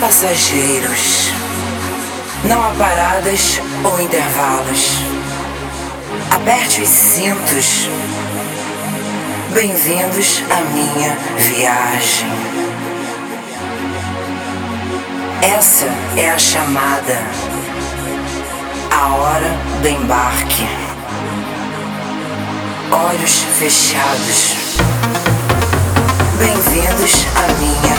passageiros. Não há paradas ou intervalos. Aperte os cintos. Bem-vindos à minha viagem. Essa é a chamada, a hora do embarque. Olhos fechados. Bem-vindos à minha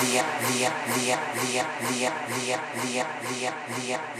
via, via, via, via, via, via, via, via, via,